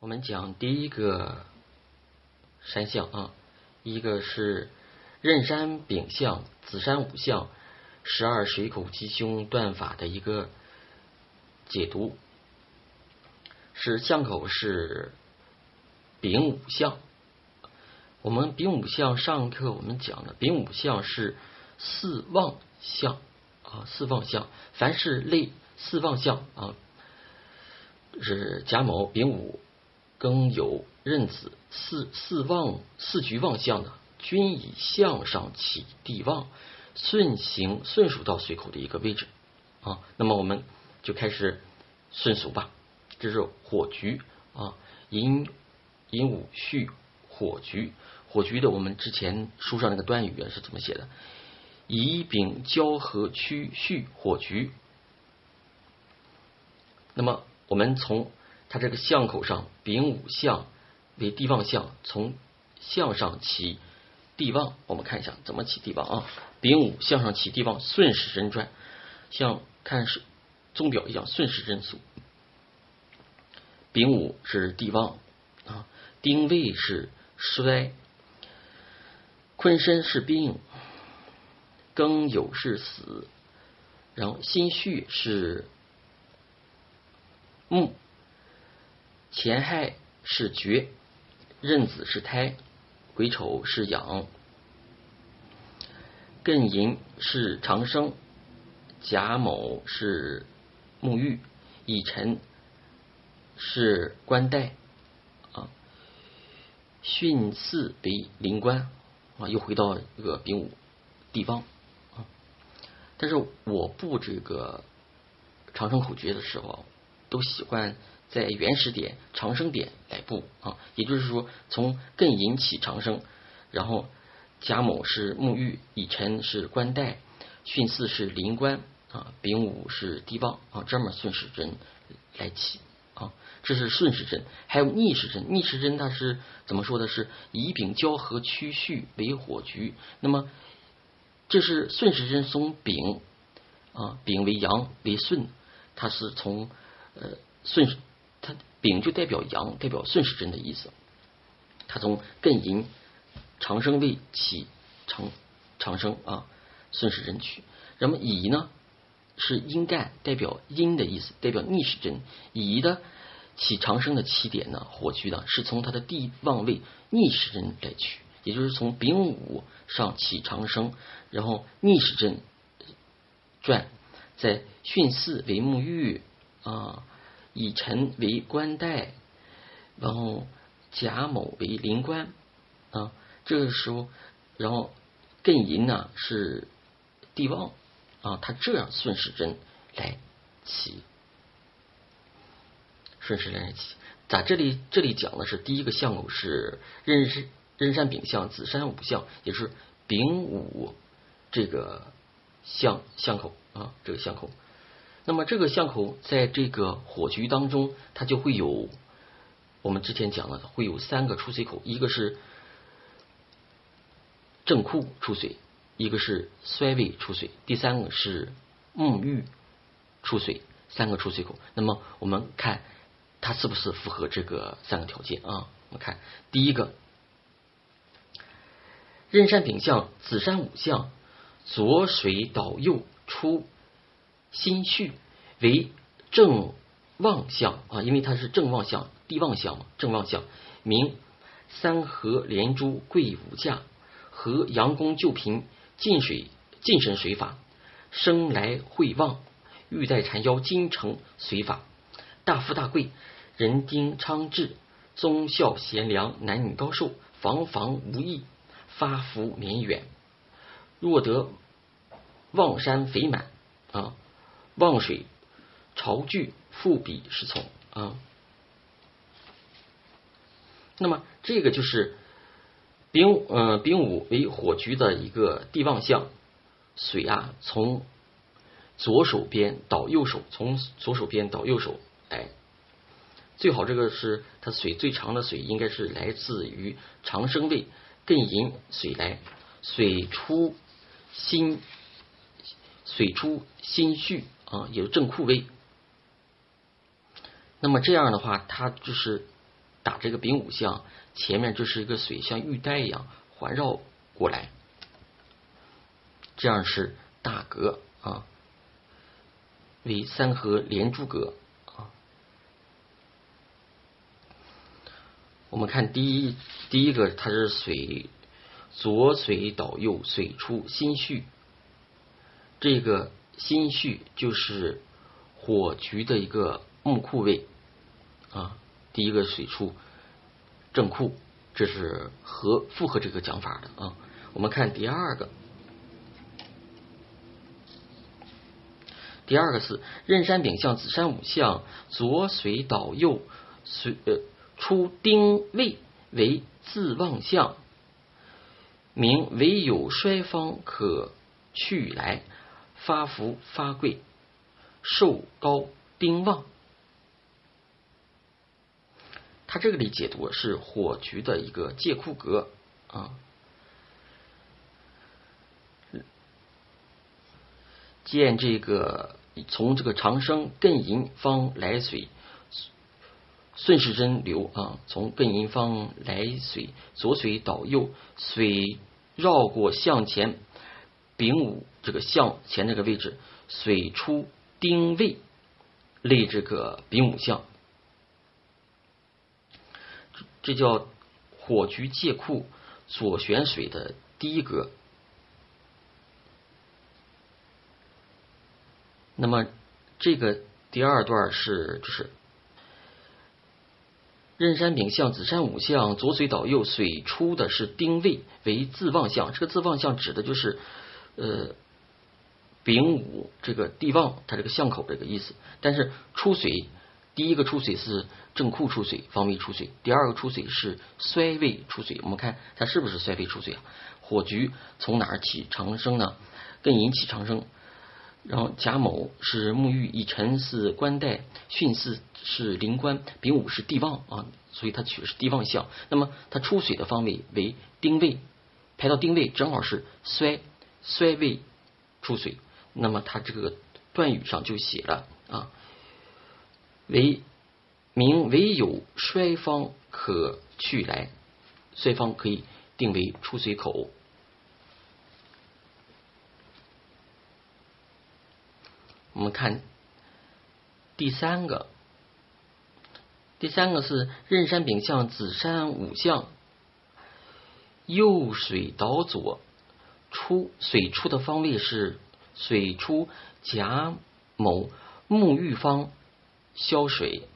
我们讲第一个山象啊，一个是壬山丙象、子山午象、十二水口吉凶断法的一个解读，是象口是丙午象。我们丙午象上课我们讲的丙午象是四旺象啊，四旺象，凡是类四旺象啊，是甲卯、丙午。庚酉壬子四四旺四局旺相的，均以向上起地旺，顺行顺数到水口的一个位置啊。那么我们就开始顺数吧。这是火局啊，寅寅午戌火局，火局的我们之前书上那个端语是怎么写的？乙丙交合戌戌火局。那么我们从它这个巷口上，丙午相为地旺相，从向上起地旺。我们看一下怎么起地旺啊？丙午向上起地旺，顺时针转，像看是钟表一样，顺时针数。丙午是地旺啊，丁未是衰，坤申是病，庚酉是死，然后辛戌是木。乾亥是绝，壬子是胎，癸丑是养，艮寅是长生，甲卯是沐浴，乙辰是官带啊，巽巳为临官啊，又回到这个丙午地方啊。但是我布这个长生口诀的时候，都喜欢。在原始点长生点来布啊，也就是说从艮寅起长生，然后甲卯是沐浴，乙辰是官带，巽巳是临官啊，丙午是地旺啊，这么顺时针来起啊，这是顺时针。还有逆时针，逆时针它是怎么说的？是乙丙交合趋戌为火局。那么这是顺时针从丙啊，丙为阳为顺，它是从呃顺时。丙就代表阳，代表顺时针的意思。它从艮寅长生位起长长生啊，顺时针去。那么乙呢是阴干，代表阴的意思，代表逆时针。乙的起长生的起点呢，火局呢是从它的地旺位逆时针来取，也就是从丙午上起长生，然后逆时针转，在巽巳为沐浴啊。以辰为官带，然后甲某为临官啊。这个时候，然后艮寅呢是地旺啊。他这样顺时针来起，顺时针来起。咋？这里这里讲的是第一个相口是壬山壬山丙相子山午相，也是丙午这个相相口啊，这个相口。那么这个巷口在这个火局当中，它就会有我们之前讲了，会有三个出水口，一个是正库出水，一个是衰位出水，第三个是沐浴出水，三个出水口。那么我们看它是不是符合这个三个条件啊？我们看第一个，壬山丙向子山午向，左水倒右出。心绪为正旺相啊，因为它是正旺相，地旺相嘛，正旺相。名三合连珠贵五价，和阳宫旧平进水进神水法，生来会旺，玉带缠腰金城随法，大富大贵，人丁昌志，忠孝贤良，男女高寿，房房无益，发福绵远。若得望山肥满啊。望水潮聚，复比是从啊。那么这个就是丙呃丙午为火局的一个地旺相，水啊从左手边倒右手，从左手边倒右手，哎，最好这个是它水最长的水，应该是来自于长生位艮寅水来，水出心水出心绪。啊，有正库位，那么这样的话，它就是打这个丙午相，前面就是一个水像玉带一样环绕过来，这样是大格啊，为三合连珠格啊。我们看第一第一个，它是水左水倒右，水出心绪。这个心绪就是火局的一个木库位啊。第一个水出正库，这是合符合这个讲法的啊。我们看第二个，第二个是壬山丙向子山午向左水倒右水呃。出丁未为自旺相，名唯有衰方可去来，发福发贵，寿高丁旺。他这个里解读是火局的一个借库格啊，见这个从这个长生艮寅方来水。顺时针流啊，从艮寅方来水，左水倒右，水绕过向前丙午这个向前这个位置，水出丁未，立这个丙午相，这叫火局借库左旋水的第一格。那么这个第二段是就是。壬山丙向子山午向左水倒右水出的是丁未为自旺相，这个自旺相指的就是呃丙午这个地旺它这个巷口这个意思。但是出水第一个出水是正库出水方位出水，第二个出水是衰位出水。我们看它是不是衰位出水啊？火局从哪儿起长生呢？艮寅起长生。然后甲卯是沐浴，乙辰是官带，巽巳是临官，丙午是地旺啊，所以它取的是地旺相。那么它出水的方位为丁位，排到丁位正好是衰衰位出水。那么它这个断语上就写了啊，为名唯有衰方可去来，衰方可以定为出水口。我们看第三个，第三个是壬山丙向子山午向，右水倒左出水出的方位是水出甲某沐浴方消水，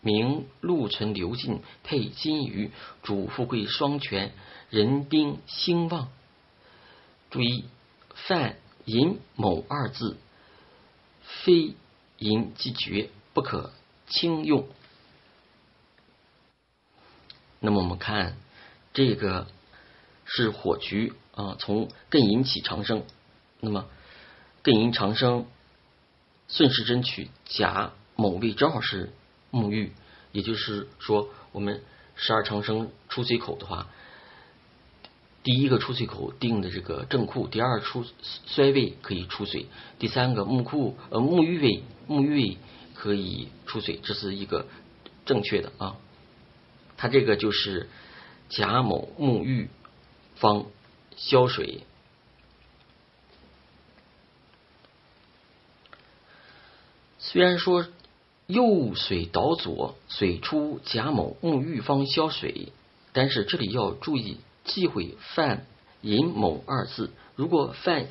名禄存流进配金鱼，主富贵双全，人丁兴旺。注意犯寅某二字。非寅即绝，不可轻用。那么我们看这个是火局啊，从艮引起长生。那么艮引长生，顺时针取甲某位正好是沐浴，也就是说，我们十二长生出水口的话。第一个出水口定的这个正库，第二出衰位可以出水，第三个木库呃沐浴位沐浴位可以出水，这是一个正确的啊。它这个就是甲某沐浴方消水，虽然说右水倒左，水出甲某沐浴方消水，但是这里要注意。忌讳犯寅某二字。如果犯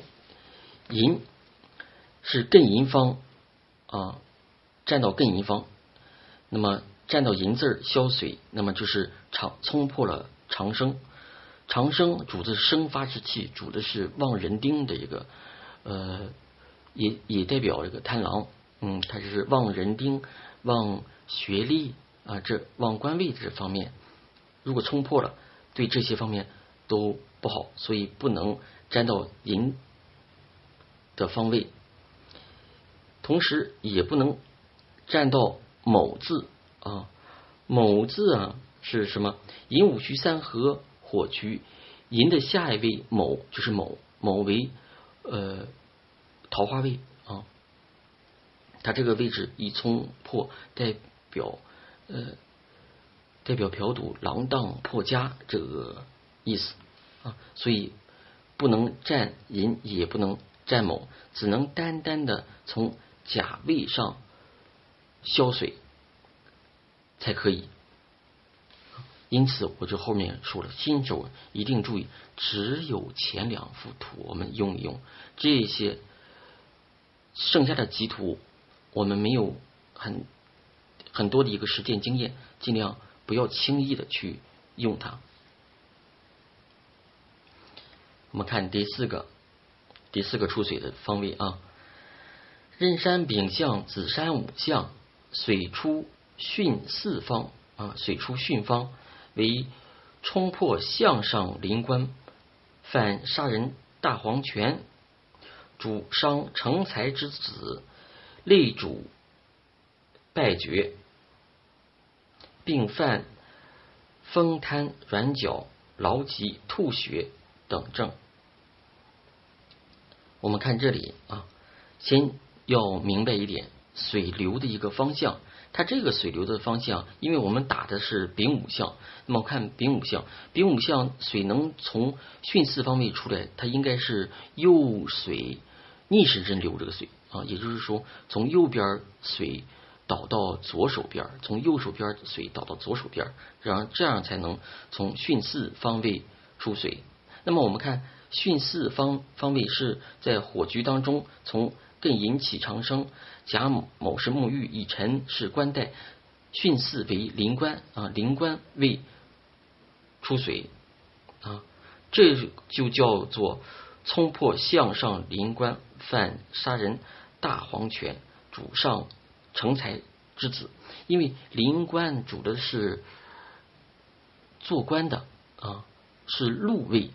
寅是艮寅方啊，占到艮寅方，那么占到寅字消水，那么就是长冲破了长生。长生主的是生发之气，主的是旺人丁的一个呃，也也代表这个贪狼。嗯，它就是旺人丁、旺学历啊，这旺官位这方面，如果冲破了。对这些方面都不好，所以不能沾到寅的方位，同时也不能占到卯字啊。卯字啊是什么？寅午戌三合火局，寅的下一位卯就是卯，卯为呃桃花位啊。它这个位置一冲破，代表呃代表嫖赌、锒铛、破家这个意思啊，所以不能占寅，也不能占卯，只能单单的从甲位上消水才可以。因此，我就后面说了，新手一定注意，只有前两幅图我们用一用，这些剩下的几图我们没有很很多的一个实践经验，尽量不要轻易的去用它。我们看第四个，第四个出水的方位啊，壬山丙向子山午向，水出巽四方啊，水出巽方。为冲破向上临官，犯杀人大黄泉，主伤成才之子，内主败绝，并犯风瘫软脚、劳疾吐血等症。我们看这里啊，先要明白一点水流的一个方向。它这个水流的方向，因为我们打的是丙午向，那么看丙午向，丙午向水能从巽四方位出来，它应该是右水逆时针流这个水啊，也就是说从右边水导到左手边，从右手边水导到左手边，然后这样才能从巽四方位出水。那么我们看巽四方方位是在火局当中从。更引起长生，甲卯是沐浴，以臣是官带，巽四为临官啊，临官为出水啊，这就叫做冲破向上临官，犯杀人大黄泉，主上成才之子。因为临官主的是做官的啊，是禄位，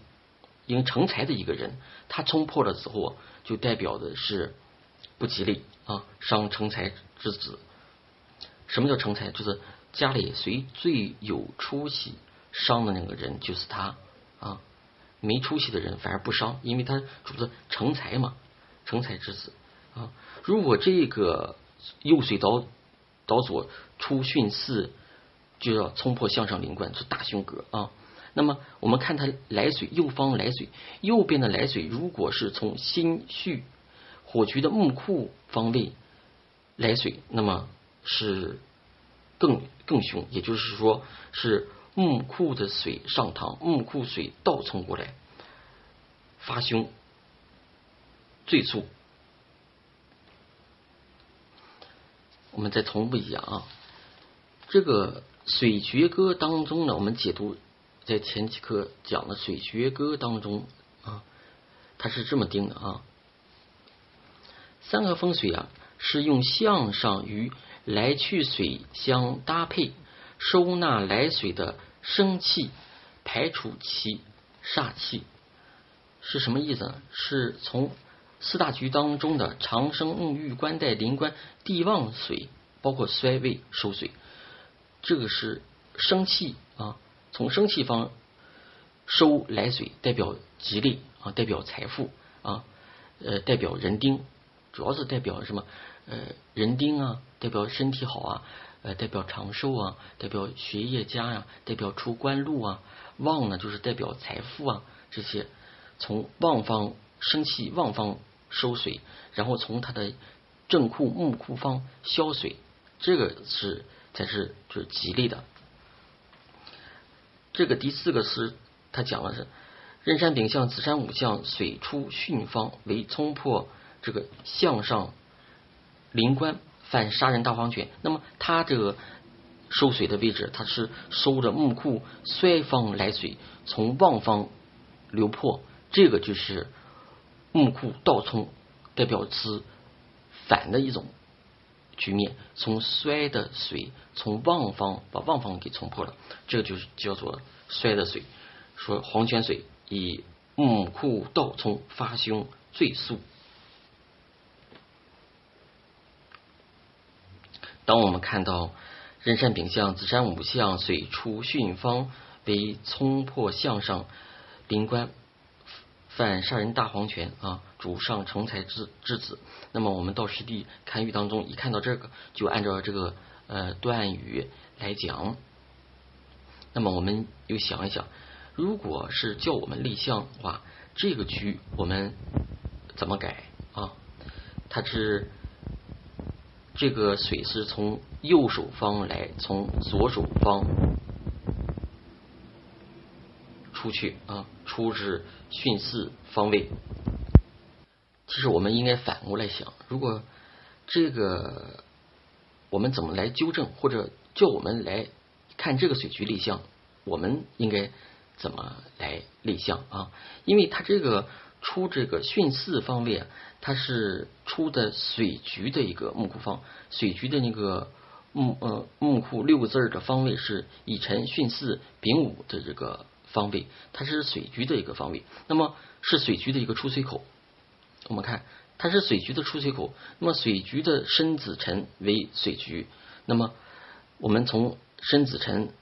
因为成才的一个人，他冲破了之后，就代表的是。不吉利啊！伤成才之子。什么叫成才？就是家里谁最有出息，伤的那个人就是他啊。没出息的人反而不伤，因为他主的成才嘛，成才之子啊。如果这个右水导导左出巽四，就要冲破向上灵官，是大凶格啊。那么我们看他来水右方来水，右边的来水如果是从心绪。火局的木库方位来水，那么是更更凶，也就是说是木库的水上堂，木库水倒冲过来发凶最速。我们再重复一下啊，这个水绝歌当中呢，我们解读在前几课讲的水绝歌当中啊，它是这么定的啊。三合风水啊，是用向上与来去水相搭配，收纳来水的生气，排除其煞气，是什么意思呢？是从四大局当中的长生、沐浴、冠带、临官、地旺水，包括衰位收水，这个是生气啊，从生气方收来水，代表吉利啊，代表财富啊，呃，代表人丁。主要是代表什么？呃，人丁啊，代表身体好啊，呃，代表长寿啊，代表学业佳呀，代表出官禄啊。旺呢，就是代表财富啊，这些从旺方生气，旺方收水，然后从它的正库木库方消水，这个是才是就是吉利的。这个第四个是他讲的是壬山丙向子山午向水出巽方为冲破。这个向上临官犯杀人大黄泉，那么它这个收水的位置，它是收着木库衰方来水，从旺方流破，这个就是木库倒冲，代表是反的一种局面，从衰的水从旺方把旺方给冲破了，这个就是叫做衰的水，说黄泉水以木库倒冲发凶最速。当我们看到壬山丙向子山午向水出巽方为冲破向上临官犯杀人大黄泉啊，主上成才之之子。那么我们到实地看玉当中，一看到这个，就按照这个呃断语来讲。那么我们又想一想，如果是叫我们立项的话，这个局我们怎么改啊？它是这个水是从右手方来，从左手方出去啊，出至巽四方位。其实我们应该反过来想，如果这个我们怎么来纠正，或者叫我们来看这个水局立项，我们应该怎么来立项啊？因为它这个出这个巽四方位啊，它是出的水局的一个木库方，水局的那个木呃木库六个字儿的方位是乙辰巽四丙午的这个方位，它是水局的一个方位，那么是水局的一个出水口。我们看，它是水局的出水口。那么水局的申子辰为水局。那么我们从申子辰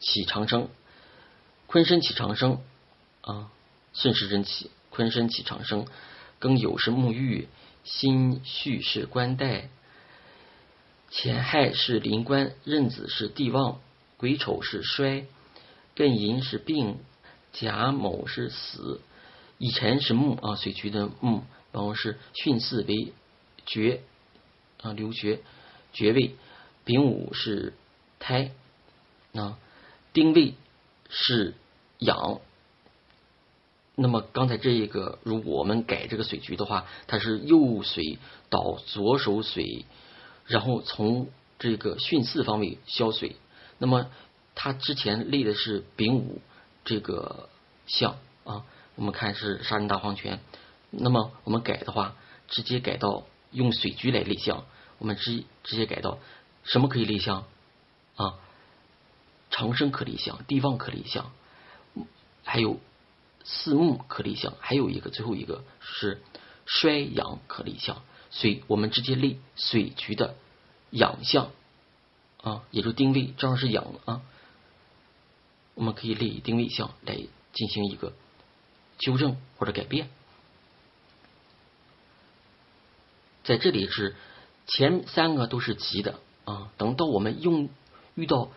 起长生，坤申起长生啊，顺时针起，坤申起长生，庚酉是沐浴，辛戌是官带，乾亥是临官，壬子是地旺，癸丑是衰，艮寅是病，甲卯是死，乙辰是木啊，水局的木。然后是巽四为绝啊，留绝爵位，丙午是胎啊，丁未是养。那么刚才这一个，如果我们改这个水局的话，它是右水导左手水，然后从这个巽四方位消水。那么它之前立的是丙午这个象啊，我们看是杀人大黄泉。那么我们改的话，直接改到用水局来立项。我们直直接改到什么可以立项啊？长生可立项，地旺可立项，还有四木可立项，还有一个最后一个是衰阳可立项。所以我们直接立水局的养项啊，也就定位正好是养啊。我们可以立丁未项来进行一个纠正或者改变。在这里是前三个都是吉的啊，等到我们用遇到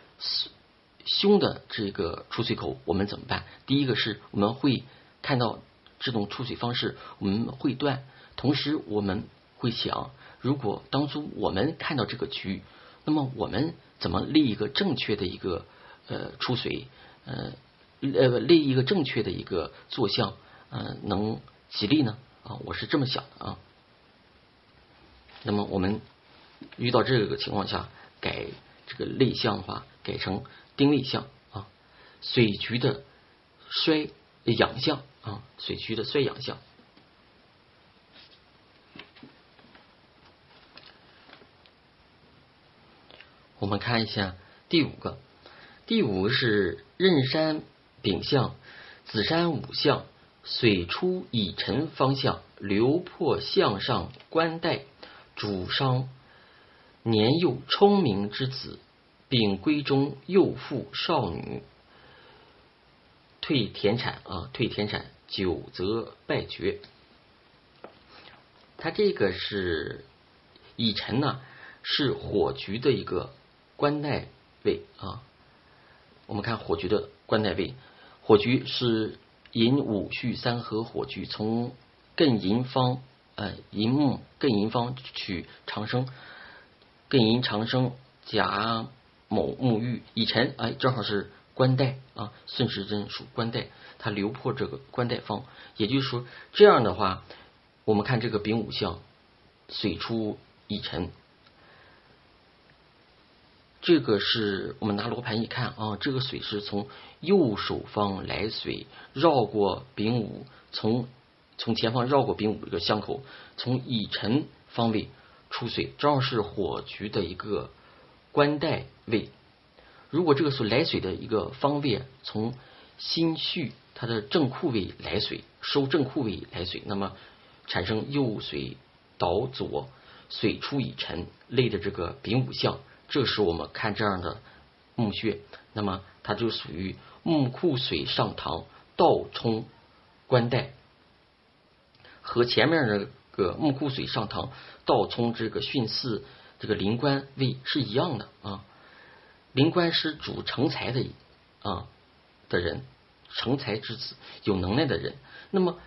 凶的这个出水口，我们怎么办？第一个是我们会看到这种出水方式，我们会断。同时我们会想，如果当初我们看到这个局，那么我们怎么立一个正确的一个呃出水呃呃立一个正确的一个坐向呃能吉利呢？啊，我是这么想的啊。那么我们遇到这个情况下，改这个类象的话，改成丁类象啊，水局的衰养相啊，水局的衰养相。我们看一下第五个，第五个是壬山丙相，子山午相，水出乙辰方向，流破向上官带。主伤年幼聪明之子，并闺中幼妇少女，退田产啊，退田产，久则败绝。他这个是乙辰呢，是火局的一个官带位啊。我们看火局的官带位，火局是寅午戌三合火局，从艮寅方。呃，寅木艮寅方取长生，艮寅长生甲某沐浴。乙辰，哎，正好是官带啊，顺时针属官带，它流破这个官带方，也就是说这样的话，我们看这个丙午相，水出乙辰，这个是我们拿罗盘一看啊，这个水是从右手方来水，绕过丙午，从。从前方绕过丙午这个巷口，从乙辰方位出水，正好是火局的一个官带位。如果这个是来水的一个方位，从心戌它的正库位来水，收正库位来水，那么产生右水倒左，水出以沉，类的这个丙午相，这时我们看这样的木穴，那么它就属于木库水上堂倒冲官带。和前面那个木库水上堂倒冲这个巽四这个灵官位是一样的啊。灵官是主成才的啊的人，成才之子，有能耐的人。那么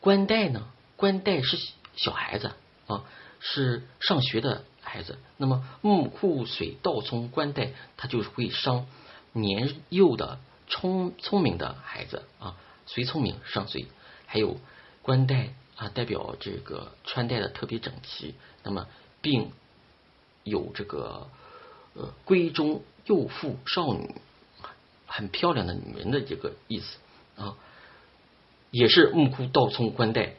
官带呢？官带是小孩子啊，是上学的孩子。那么木库水倒冲官带，他就是会伤年幼的聪聪明的孩子啊，随聪明上随。还有官带啊，代表这个穿戴的特别整齐，那么并有这个呃闺中幼妇少女很漂亮的女人的这个意思啊，也是木库倒冲官带。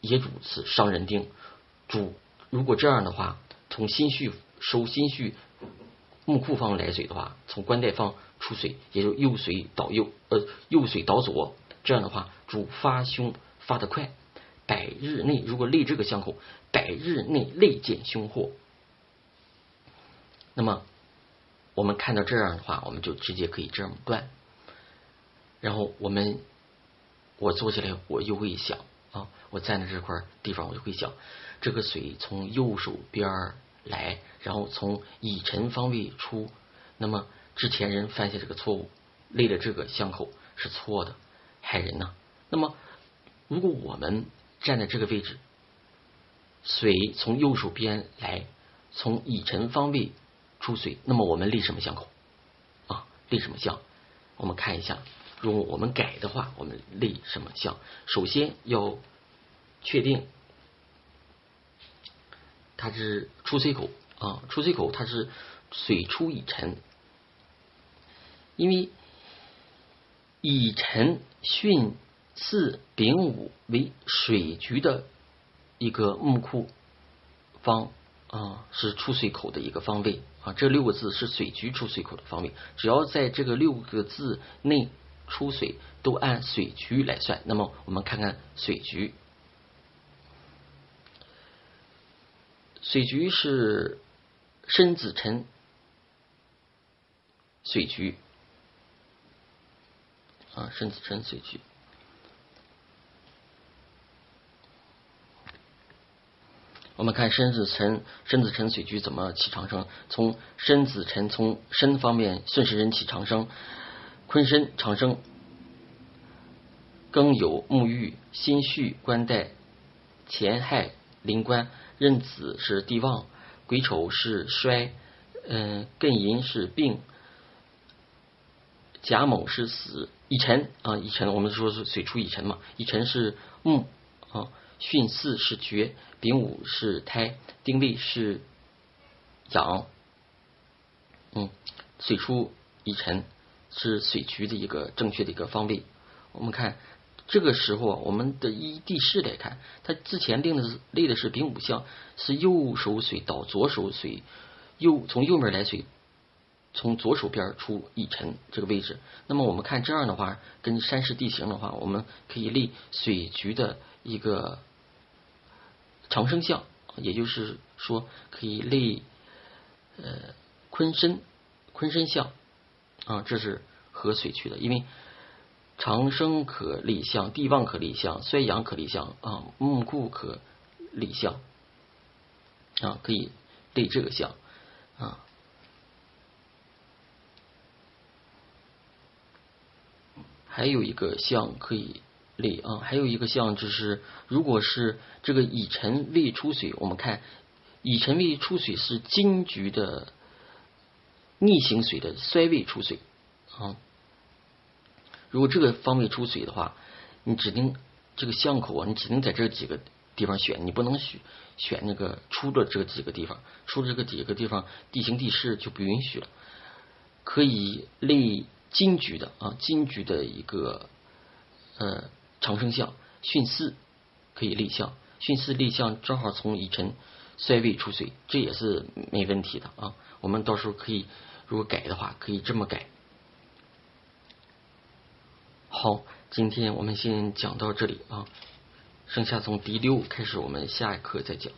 也主此伤人丁，主如果这样的话，从心绪收心绪木库方来水的话，从官带方出水，也就右水倒右，呃右水倒左，这样的话主发凶发得快，百日内如果累这个相口，百日内累见凶祸。那么我们看到这样的话，我们就直接可以这么断。然后我们我坐下来，我又会想。啊，我站在这块地方，我就会想，这个水从右手边来，然后从乙辰方位出。那么之前人犯下这个错误，立了这个相口是错的，害人呐。那么如果我们站在这个位置，水从右手边来，从乙辰方位出水，那么我们立什么相口啊？立什么相？我们看一下。如果我们改的话，我们立什么相？首先要确定它是出水口啊，出水口它是水出乙辰，因为乙辰巽四丙午为水局的一个木库方啊，是出水口的一个方位这六个字是水局出水口的方位，只要在这个六个字内。出水都按水局来算，那么我们看看水局，水局是申子辰水局啊，申子辰水局。我们看申子辰，申子辰水局怎么起长生？从申子辰从申方面顺时针起长生。坤申长生，庚酉沐浴，辛戌官带，乾亥临官，壬子是地旺，癸丑是衰，嗯，艮寅是病，甲卯是死，乙辰啊，乙辰我们说是水出乙辰嘛，乙辰是木啊，巽四是绝，丙午是胎，丁未是阳，嗯，水出乙辰。是水局的一个正确的一个方位。我们看这个时候，我们的依地势来看，它之前定的是立的是丙午相，是右手水到左手水，右从右面来水，从左手边出乙辰这个位置。那么我们看这样的话，跟山势地形的话，我们可以立水局的一个长生相，也就是说可以立呃坤身坤身相。啊，这是和水去的，因为长生可立相，地旺可立相，衰阳可立相啊，木库可立相啊，可以立这个相啊。还有一个相可以类啊，还有一个项就是，如果是这个乙辰未出水，我们看乙辰未出水是金局的。逆行水的衰位出水啊，如果这个方位出水的话，你指定这个巷口啊，你只能在这几个地方选，你不能选选那个出的这几个地方，出的这个几个地方地形地势就不允许了。可以立金局的啊，金局的一个呃长生相，巽四可以立相，巽四立相正好从乙辰衰位出水，这也是没问题的啊。我们到时候可以。如果改的话，可以这么改。好，今天我们先讲到这里啊，剩下从第六开始，我们下一课再讲。